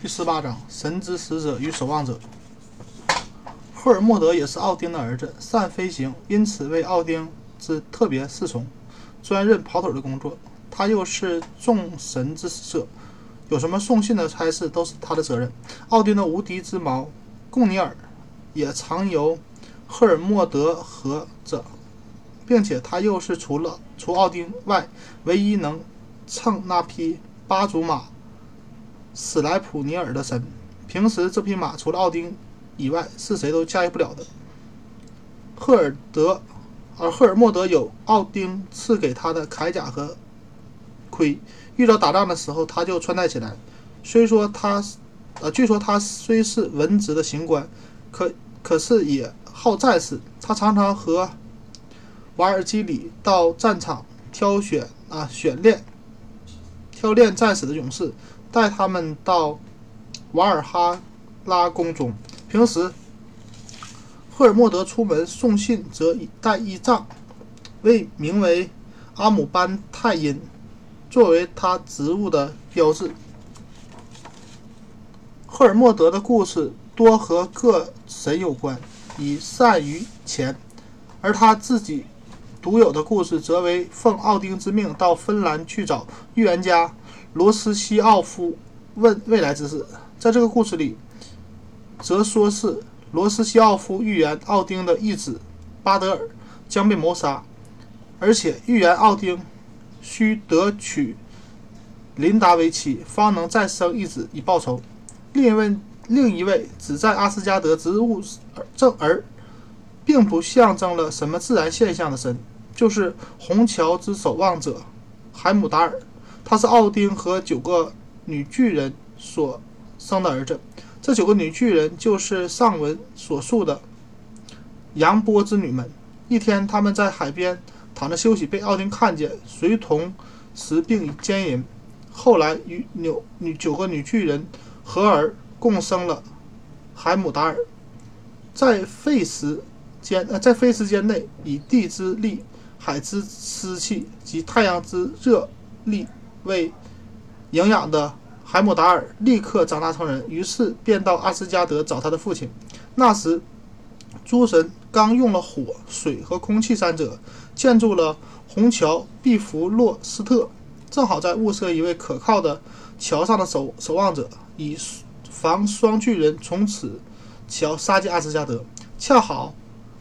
第十八章：神之使者与守望者。赫尔墨德也是奥丁的儿子，善飞行，因此为奥丁之特别侍从，专任跑腿的工作。他又是众神之使者，有什么送信的差事都是他的责任。奥丁的无敌之矛贡尼尔也常由赫尔墨德和着，并且他又是除了除奥丁外唯一能乘那匹八足马。史莱普尼尔的神，平时这匹马除了奥丁以外，是谁都驾驭不了的。赫尔德，而赫尔墨德有奥丁赐给他的铠甲和盔，遇到打仗的时候他就穿戴起来。虽说他，呃，据说他虽是文职的行官，可可是也好战士。他常常和瓦尔基里到战场挑选啊选练挑练战士的勇士。带他们到瓦尔哈拉宫中。平时，赫尔墨德出门送信，则带一杖，为名为阿姆班泰因，作为他职务的标志。赫尔墨德的故事多和各神有关，以善于钱；而他自己独有的故事，则为奉奥丁之命到芬兰去找预言家。罗斯西奥夫问未来之事，在这个故事里，则说是罗斯西奥夫预言奥丁的义子巴德尔将被谋杀，而且预言奥丁需得娶琳达为妻，方能再生一子以报仇。另一位另一位只在阿斯加德植物正而，并不象征了什么自然现象的神，就是红桥之守望者海姆达尔。他是奥丁和九个女巨人所生的儿子。这九个女巨人就是上文所述的扬波之女们。一天，他们在海边躺着休息，被奥丁看见，随同时并奸淫。后来与女女九个女巨人合而共生了海姆达尔。在废时间呃，在废时间内，以地之力、海之湿气及太阳之热力。为营养的海姆达尔立刻长大成人，于是便到阿斯加德找他的父亲。那时，诸神刚用了火、水和空气三者建筑了红桥毕弗洛斯特，正好在物色一位可靠的桥上的守守望者，以防双巨人从此桥杀进阿斯加德。恰好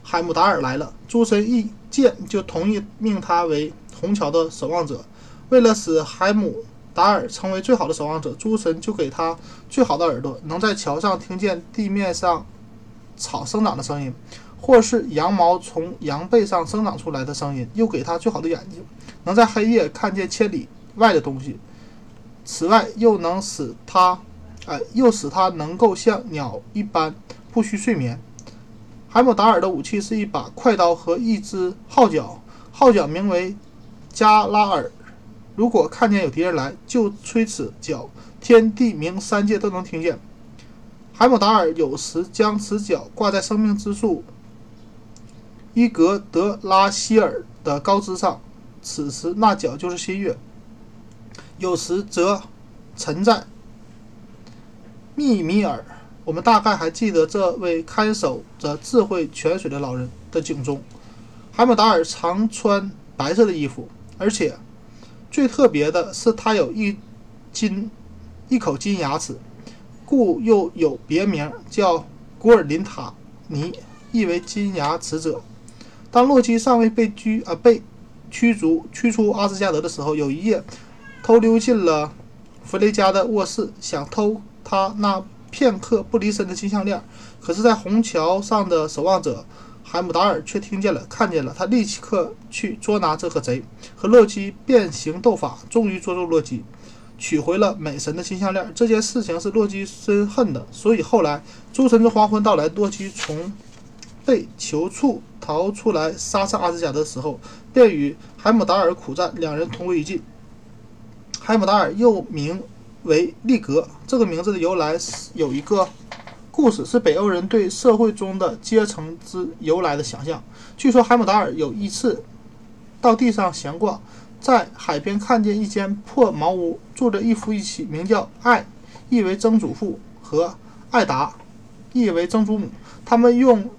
海姆达尔来了，诸神一剑就同意命他为红桥的守望者。为了使海姆达尔成为最好的守望者，诸神就给他最好的耳朵，能在桥上听见地面上草生长的声音，或是羊毛从羊背上生长出来的声音；又给他最好的眼睛，能在黑夜看见千里外的东西。此外，又能使他，哎，又使他能够像鸟一般不需睡眠。海姆达尔的武器是一把快刀和一只号角，号角名为加拉尔。如果看见有敌人来，就吹此角，天地明三界都能听见。海姆达尔有时将此角挂在生命之树伊格德拉希尔的高枝上，此时那角就是新月；有时则沉在密米尔。我们大概还记得这位看守着智慧泉水的老人的警钟。海姆达尔常穿白色的衣服，而且。最特别的是，他有一金一口金牙齿，故又有别名叫古尔林塔尼，意为金牙齿者。当洛基尚未被拘啊被驱逐驱出阿斯加德的时候，有一夜偷溜进了弗雷加的卧室，想偷他那片刻不离身的金项链。可是，在红桥上的守望者。海姆达尔却听见了，看见了，他立刻去捉拿这个贼，和洛基变形斗法，终于捉住洛基，取回了美神的金项链。这件事情是洛基深恨的，所以后来诸神之黄昏到来，洛基从被囚处逃出来，杀上阿斯加德的时候，便与海姆达尔苦战，两人同归于尽。海姆达尔又名为利格，这个名字的由来是有一个。故事是北欧人对社会中的阶层之由来的想象。据说海姆达尔有一次到地上闲逛，在海边看见一间破茅屋，住着一夫一妻，名叫艾意为曾祖父，和艾达，意为曾祖母。他们用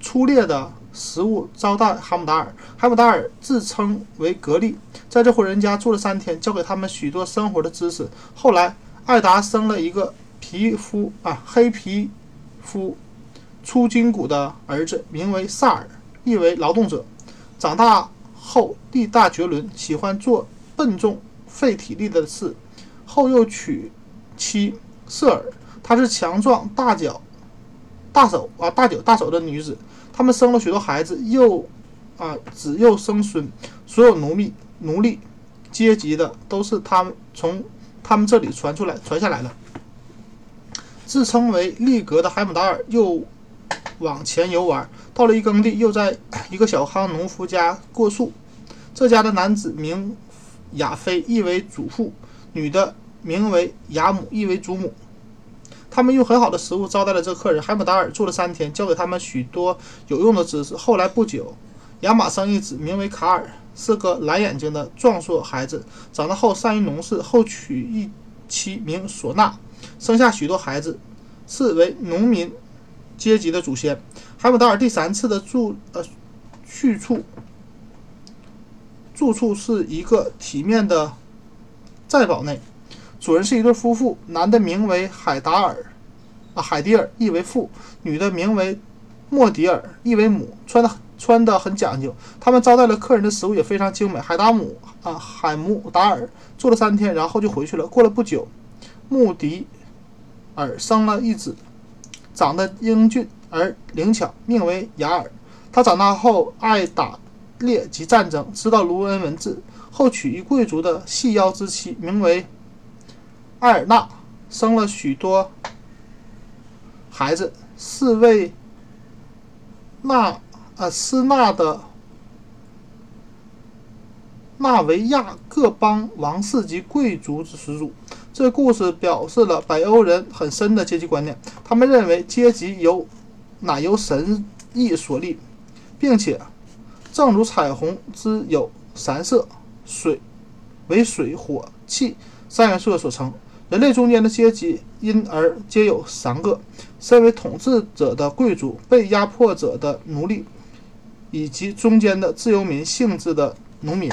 粗劣的食物招待哈姆达尔。哈姆达尔自称为格利，在这户人家住了三天，教给他们许多生活的知识。后来，艾达生了一个皮肤啊黑皮肤、粗筋骨的儿子，名为萨尔，意为劳动者。长大后力大绝伦，喜欢做笨重、费体力的事。后又娶妻瑟尔，她是强壮、大脚、大手啊大脚大手的女子。他们生了许多孩子，又啊子又生孙。所有奴婢、奴隶阶级的都是他们从他们这里传出来、传下来的。自称为利格的海姆达尔又往前游玩，到了一耕地，又在一个小康农夫家过宿。这家的男子名亚菲，意为祖父；女的名为雅姆，意为祖母。他们用很好的食物招待了这客人。海姆达尔住了三天，教给他们许多有用的知识。后来不久，亚马生一子，名为卡尔，是个蓝眼睛的壮硕孩子。长大后善于农事，后娶一妻名唢呐，生下许多孩子，是为农民阶级的祖先。海姆达尔第三次的住呃去处住处是一个体面的寨堡内，主人是一对夫妇，男的名为海达尔啊海迪尔，意为父；女的名为莫迪尔，意为母。穿的穿的很讲究，他们招待了客人的食物也非常精美。海达姆啊海姆达尔住了三天，然后就回去了。过了不久，穆迪尔生了一子，长得英俊而灵巧，命为雅尔。他长大后爱打猎及战争，知道卢恩文字，后娶一贵族的细腰之妻，名为艾尔纳，生了许多孩子。是为纳呃斯纳的纳维亚各邦王室及贵族之始祖。这故事表示了北欧人很深的阶级观念，他们认为阶级由乃由神意所立，并且正如彩虹之有三色，水为水、火、气三元素所成，人类中间的阶级因而皆有三个：身为统治者的贵族、被压迫者的奴隶，以及中间的自由民性质的农民。